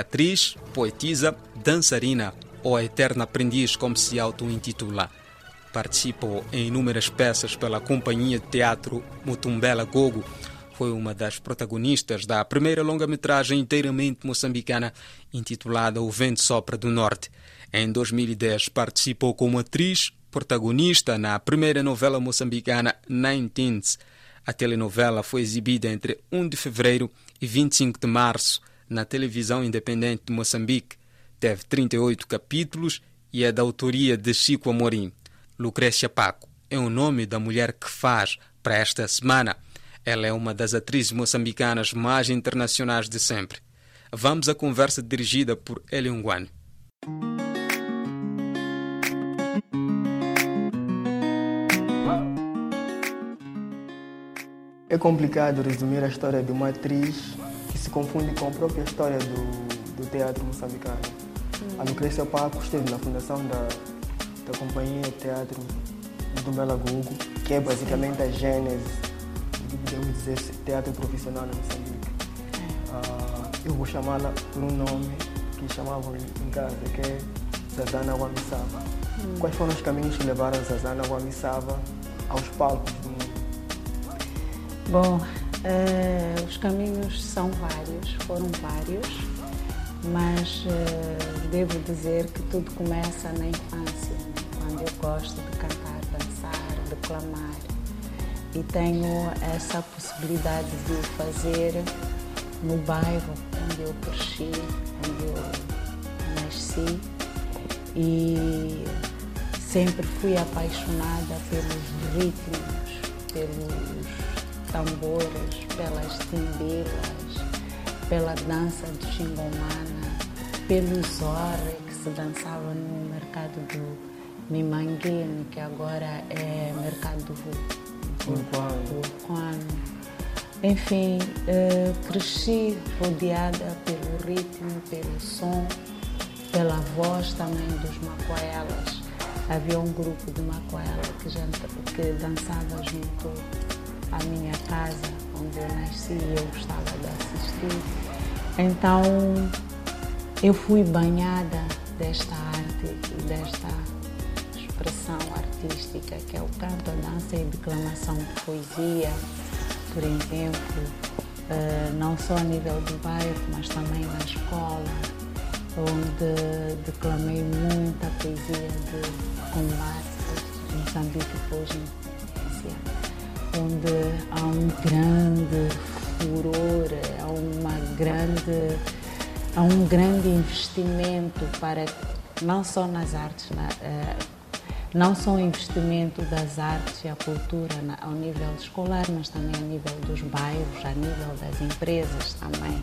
atriz, poetisa, dançarina ou eterna aprendiz, como se auto-intitula. Participou em inúmeras peças pela companhia de teatro Mutumbela Gogo. Foi uma das protagonistas da primeira longa-metragem inteiramente moçambicana, intitulada O Vento Sopra do Norte. Em 2010 participou como atriz protagonista na primeira novela moçambicana Nine Teens. A telenovela foi exibida entre 1 de fevereiro e 25 de março na televisão independente de Moçambique. Teve 38 capítulos e é da autoria de Chico Amorim. Lucrécia Paco é o nome da mulher que faz para esta semana. Ela é uma das atrizes moçambicanas mais internacionais de sempre. Vamos à conversa dirigida por Eliunguane. É complicado resumir a história de uma atriz se confunde com a própria história do, do teatro moçambicano. A Lucrécia Paco esteve na fundação da, da companhia de teatro do Bela Gugu, que é basicamente a gênese, podemos dizer, teatro profissional em Moçambique. Uh, eu vou chamá-la por um nome que chamavam em casa, que é Zazana Wamisava. Hum. Quais foram os caminhos que levaram Zazana Wamisava aos palcos do mundo? Bom, uh, os caminhos são vários, foram vários, mas uh, devo dizer que tudo começa na infância, quando eu gosto de cantar, dançar, declamar. E tenho essa possibilidade de o fazer no bairro onde eu cresci, onde eu nasci. E sempre fui apaixonada pelos ritmos, pelos tambores, pelas timbelas, pela dança de xingomana, pelo zorre que se dançava no mercado do Mimanguene, que agora é mercado do Vulcano. Enfim, eh, cresci rodeada pelo ritmo, pelo som, pela voz também dos macoelas. Havia um grupo de macoela que, que dançava junto à minha casa, onde eu nasci e eu gostava de assistir. Então eu fui banhada desta arte e desta expressão artística que é o canto, a dança e declamação de poesia, por exemplo, eh, não só a nível do bairro, mas também na escola, onde declamei muita poesia de combate. Moçambique hoje onde há um grande furor, há uma grande há um grande investimento para não só nas artes, na, uh, não só o investimento das artes e a cultura na, ao nível escolar, mas também a nível dos bairros, a nível das empresas também.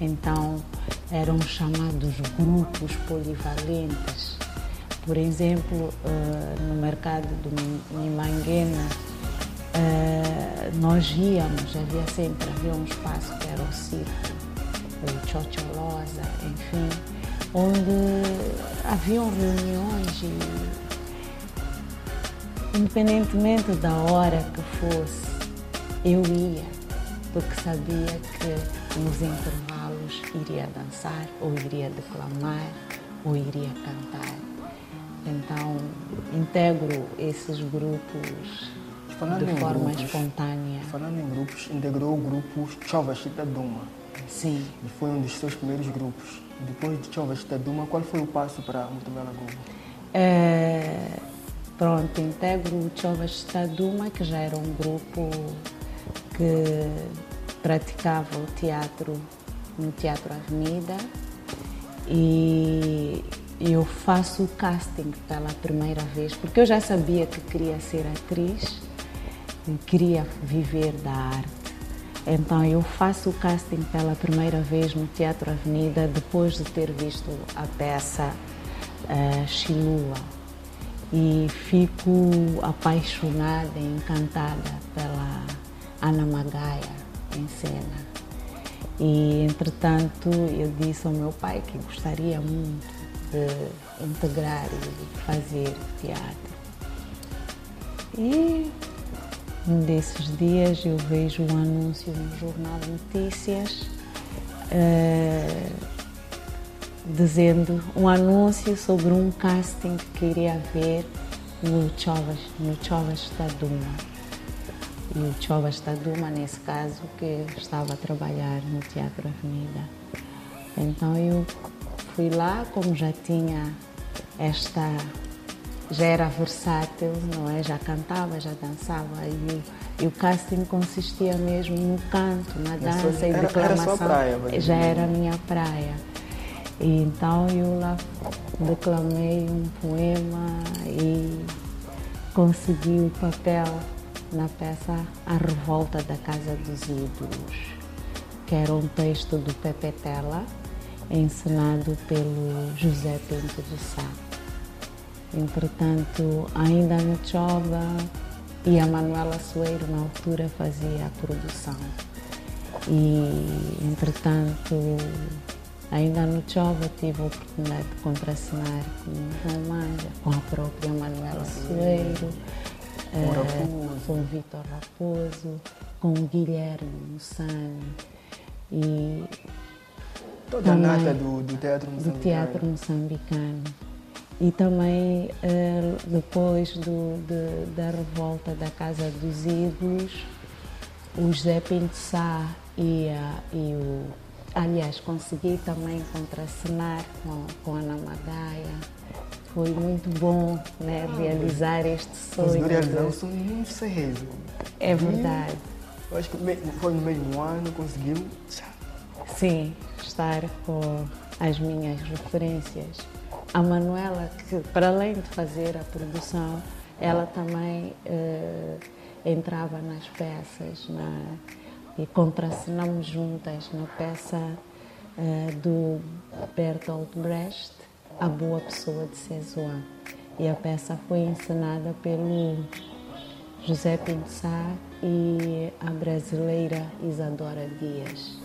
Então eram chamados grupos polivalentes. Por exemplo, uh, no mercado do Nimanguena, Uh, nós íamos, havia sempre havia um espaço que era o circo, o Chocholosa, enfim, onde haviam reuniões e, independentemente da hora que fosse, eu ia, porque sabia que nos intervalos iria dançar, ou iria declamar, ou iria cantar. Então, integro esses grupos Falando de forma grupos, espontânea. Falando em grupos, integrou o grupo Chova Chita Duma. Sim. E foi um dos seus primeiros grupos. Depois de Chova Chita Duma, qual foi o passo para Mutumela Gogo? É, pronto, integro o Chova Chita Duma, que já era um grupo que praticava o teatro no Teatro Avenida e eu faço o casting pela primeira vez, porque eu já sabia que queria ser atriz queria viver da arte. Então eu faço o casting pela primeira vez no Teatro Avenida depois de ter visto a peça uh, Chilua e fico apaixonada e encantada pela Ana Magaia em cena. E entretanto eu disse ao meu pai que gostaria muito de integrar e fazer teatro. E um desses dias eu vejo um anúncio no Jornal de Notícias uh, dizendo um anúncio sobre um casting que iria haver no Chovas, no Chovas da Duma. E o Chovas da Duma, nesse caso, que estava a trabalhar no Teatro Avenida. Então eu fui lá, como já tinha esta já era versátil, não é? Já cantava, já dançava e, e o casting consistia mesmo no canto, na dança era, e declamação. Era praia, já era a minha praia. E então eu lá declamei um poema e consegui o papel na peça A Revolta da Casa dos Ídolos, que era um texto do Pepe Tela, ensinado pelo José Pinto de Sá. Entretanto, ainda no Chova e a Manuela Soeiro na altura fazia a produção. E, entretanto, ainda no Chova tive a oportunidade de contracenar com o João Manja, com a própria Manuela Soeiro, com, com Vitor Raposo, com o Guilherme Mussani e toda a nata do, do teatro moçambicano. Do teatro moçambicano e também uh, depois do, de, da revolta da Casa dos Ídolos, o José Pinto Sá e, uh, e o. Aliás, consegui também contracenar com, com a Ana Magaia. Foi muito bom né, realizar este sonho. Conseguiu realizar um sonho muito serreso. É verdade. Eu acho que foi no mesmo ano conseguiu. Sim, estar com as minhas referências a Manuela, que para além de fazer a produção, ela também uh, entrava nas peças na, e contracenamos juntas na peça uh, do Bertolt Brecht, A Boa Pessoa de Cézanne. E a peça foi encenada pelo José Pinçá e a brasileira Isadora Dias.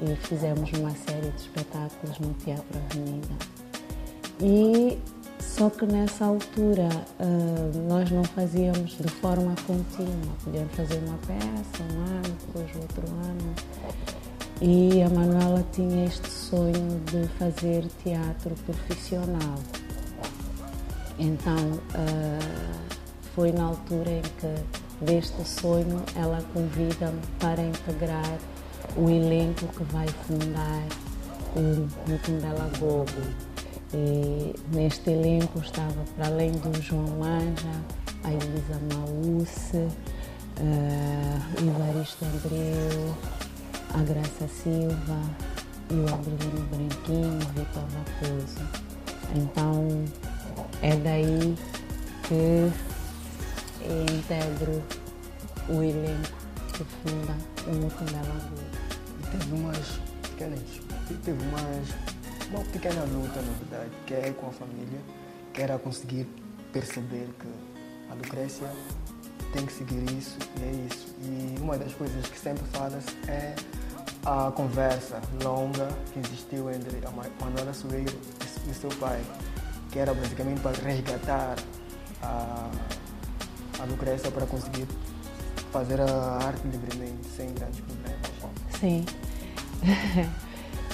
E fizemos uma série de espetáculos no Teatro Avenida. E só que nessa altura uh, nós não fazíamos de forma contínua, podíamos fazer uma peça um ano, depois outro ano. E a Manuela tinha este sonho de fazer teatro profissional. Então uh, foi na altura em que deste sonho ela convida-me para integrar o elenco que vai fundar o Mutumbela Gogo e neste elenco estava, para além do João Manja, a Elisa uh, o Ivaristo Abreu, a Graça Silva e o Abrilino Branquinho, Vitor Raposo. Então é daí que integro o elenco que funda o Mucundá Lagoa. E teve umas pequenas, teve umas uma pequena luta, na verdade, que é com a família, que era conseguir perceber que a Lucrécia tem que seguir isso e é isso. E uma das coisas que sempre fala-se é a conversa longa que existiu entre a Manuela Soeiro e seu pai, que era basicamente para resgatar a, a Lucrécia para conseguir fazer a arte livremente, sem grandes problemas. Sim.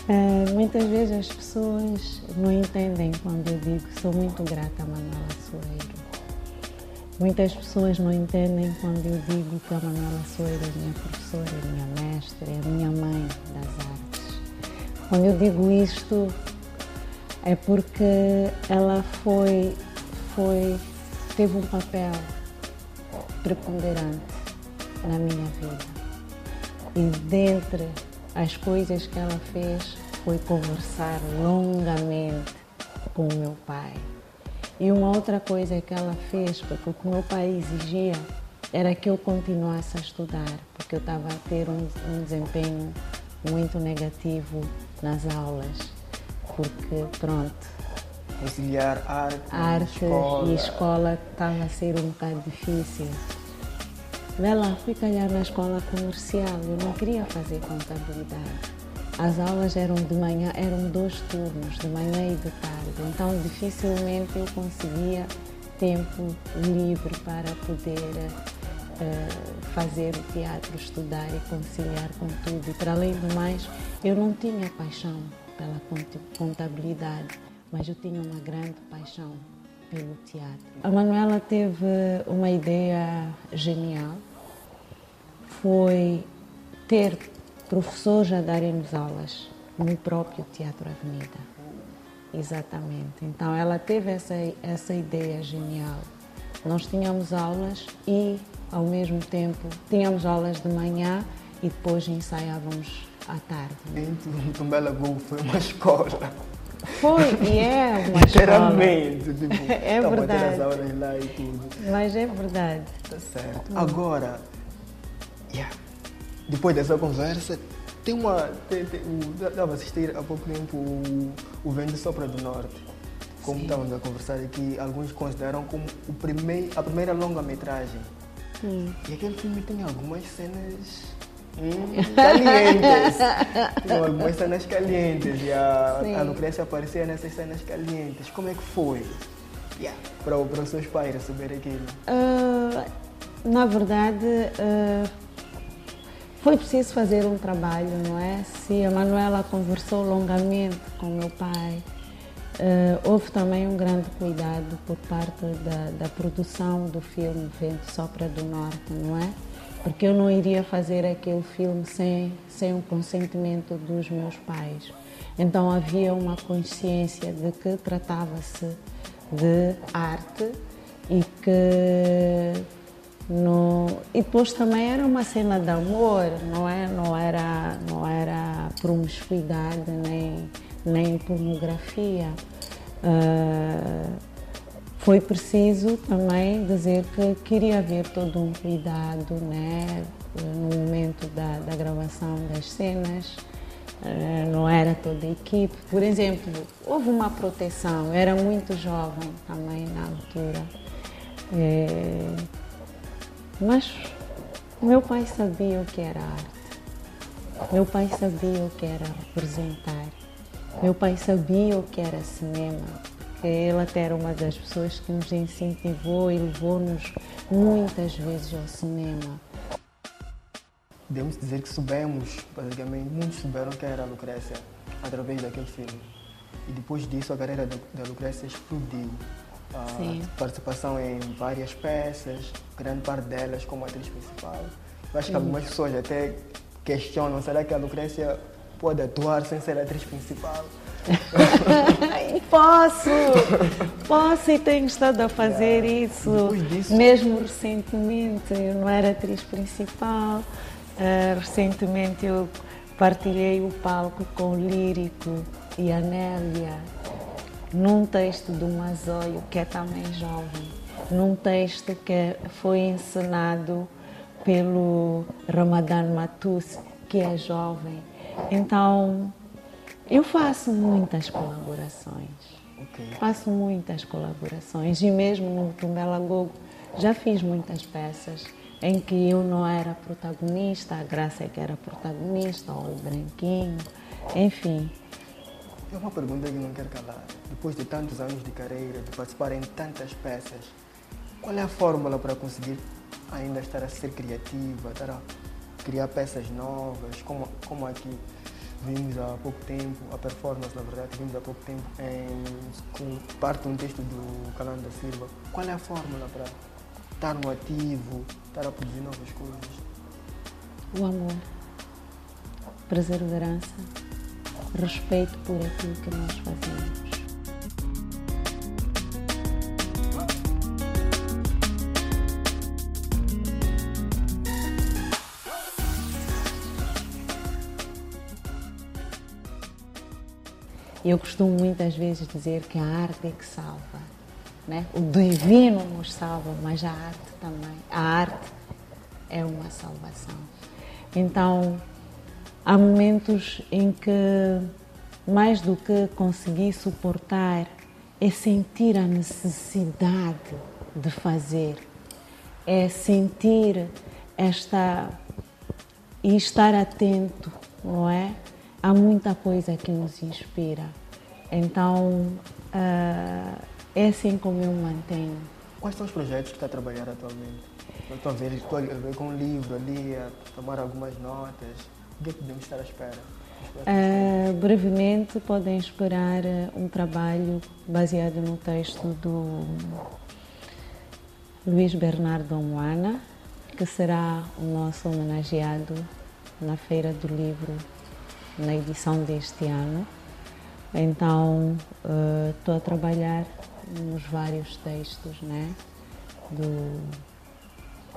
Uh, muitas vezes as pessoas não entendem quando eu digo sou muito grata a Manuela Soeiro. Muitas pessoas não entendem quando eu digo que a Manuela Soeiro é minha professora, é minha mestre, é minha mãe das artes. Quando eu digo isto é porque ela foi, foi teve um papel preponderante na minha vida. E dentre as coisas que ela fez foi conversar longamente com o meu pai. E uma outra coisa que ela fez, porque o que meu pai exigia era que eu continuasse a estudar, porque eu estava a ter um, um desempenho muito negativo nas aulas, porque pronto. Conciliar arte, arte escola. e escola estava a ser um bocado difícil. Vê lá, fui calhar na escola comercial, eu não queria fazer contabilidade. As aulas eram de manhã, eram dois turnos, de manhã e de tarde, então dificilmente eu conseguia tempo livre para poder uh, fazer o teatro, estudar e conciliar com tudo. E para além do mais, eu não tinha paixão pela contabilidade, mas eu tinha uma grande paixão pelo teatro. A Manuela teve uma ideia genial, foi ter professores a darem-nos aulas no próprio Teatro Avenida. Exatamente. Então ela teve essa, essa ideia genial. Nós tínhamos aulas e, ao mesmo tempo, tínhamos aulas de manhã e depois ensaiávamos à tarde. Tumbela Gol foi uma escola. Foi, e é uma Literalmente, tipo, é tá verdade. as aulas lá e tudo. Mas é verdade. Tá certo. Agora, yeah, depois dessa conversa, tem uma. Tem, assistir há pouco tempo o, o Vento Sopra do Norte. Como Sim. estávamos a conversar aqui, alguns consideram como o primeiro, a primeira longa-metragem. Hum. E aquele filme tem algumas cenas hum, calientes. tem algumas cenas calientes. E a, Sim. a Lucrécia aparecia nessas cenas calientes. Como é que foi? Yeah, para, para os seus pais receber aquilo. Ah, na verdade, ah, foi preciso fazer um trabalho, não é? Se a Manuela conversou longamente com meu pai, ah, houve também um grande cuidado por parte da, da produção do filme Vento Sopra do Norte, não é? Porque eu não iria fazer aquele filme sem, sem o consentimento dos meus pais. Então havia uma consciência de que tratava-se de arte e que no, e depois também era uma cena de amor, não é? Não era, não era promiscuidade nem, nem pornografia. Ah, foi preciso também dizer que queria haver todo um cuidado né, no momento da, da gravação das cenas. Eh, não era toda a equipe. Por exemplo, houve uma proteção, eu era muito jovem também na altura. Eh, mas meu pai sabia o que era arte. Meu pai sabia o que era representar. Meu pai sabia o que era cinema. Porque ele até era uma das pessoas que nos incentivou e levou-nos muitas vezes ao cinema. Podemos dizer que soubemos, basicamente, muitos souberam que era a Lucrécia através daquele filme. E depois disso a carreira da da Lucrécia explodiu. A Sim. participação em várias peças, grande parte delas como atriz principal. Eu acho que algumas pessoas até questionam, será que a Lucrécia pode atuar sem ser atriz principal? posso! Posso e tenho estado a fazer isso. Depois disso- Mesmo recentemente, eu não era atriz principal. Ah, recentemente eu partilhei o palco com o Lírico e a Nélia num texto do Mazóio, que é também jovem, num texto que foi encenado pelo Ramadan Matus, que é jovem. Então, eu faço muitas colaborações. Ok. Faço muitas colaborações e mesmo no Tumbela Gogo já fiz muitas peças em que eu não era protagonista, a Graça é que era protagonista, ou o Branquinho, enfim. É uma pergunta que não quero calar. Depois de tantos anos de carreira, de participar em tantas peças, qual é a fórmula para conseguir ainda estar a ser criativa, estar a criar peças novas, como, como aqui vimos há pouco tempo, a performance, na verdade, vimos há pouco tempo em, com parte de um texto do Calando da Silva. Qual é a fórmula para estar no ativo, estar a produzir novas coisas? O amor, perseverança, respeito por aquilo que nós fazemos. Eu costumo muitas vezes dizer que a arte é que salva. Né? O divino nos salva, mas a arte também. A arte é uma salvação. Então, há momentos em que, mais do que conseguir suportar, é sentir a necessidade de fazer, é sentir esta. e estar atento, não é? Há muita coisa que nos inspira. Então, ah, é assim como eu mantenho. Quais são os projetos que está a trabalhar atualmente? Eu estou a ver, estou a ver com um livro ali, a tomar algumas notas. O que é que podemos estar à espera Uh, brevemente podem esperar um trabalho baseado no texto do Luís Bernardo Moana, que será o nosso homenageado na Feira do Livro na edição deste ano. Então, estou uh, a trabalhar nos vários textos né, do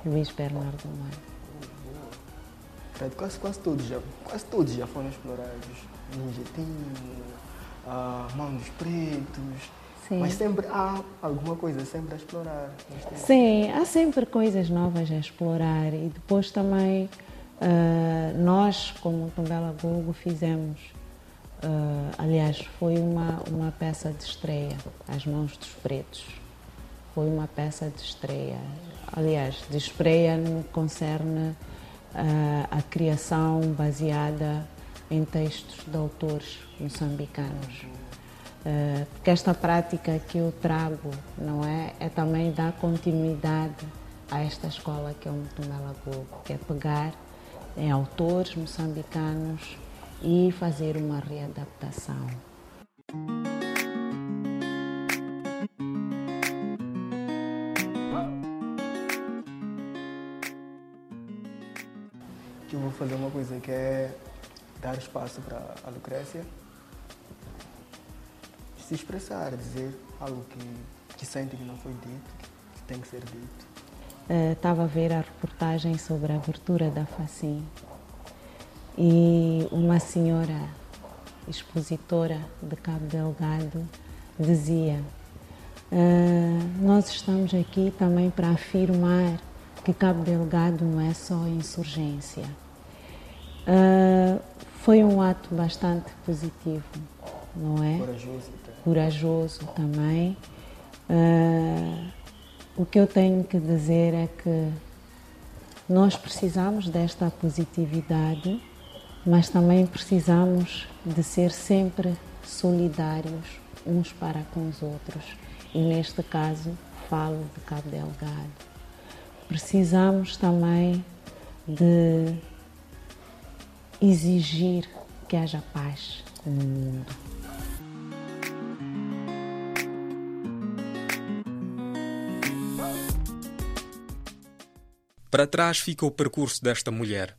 Luís Bernardo Moana. Quase, quase todos já, quase todos já foram explorados. Ninjetinho, a Mão dos Pretos. Sim. Mas sempre há alguma coisa sempre a explorar. Sim, há sempre coisas novas a explorar e depois também uh, nós, como Tombela Gogo, fizemos. Uh, aliás, foi uma, uma peça de estreia, As Mãos dos Pretos. Foi uma peça de estreia. Aliás, de estreia no que concerne a criação baseada em textos de autores moçambicanos. Uh, porque esta prática que eu trago, não é, é também dar continuidade a esta escola que é o Mutumela Gogo, que é pegar em autores moçambicanos e fazer uma readaptação. eu vou fazer uma coisa que é dar espaço para a Lucrécia se expressar, dizer algo que, que sente que não foi dito, que tem que ser dito. Estava uh, a ver a reportagem sobre a abertura da FACIM e uma senhora expositora de Cabo Delgado dizia uh, nós estamos aqui também para afirmar que Cabo Delgado não é só insurgência. Uh, foi um ato bastante positivo, não é? Corajoso. Corajoso também. Uh, o que eu tenho que dizer é que nós precisamos desta positividade, mas também precisamos de ser sempre solidários uns para com os outros. E neste caso, falo de Cabo Delgado precisamos também de exigir que haja paz no mundo. Para trás fica o percurso desta mulher.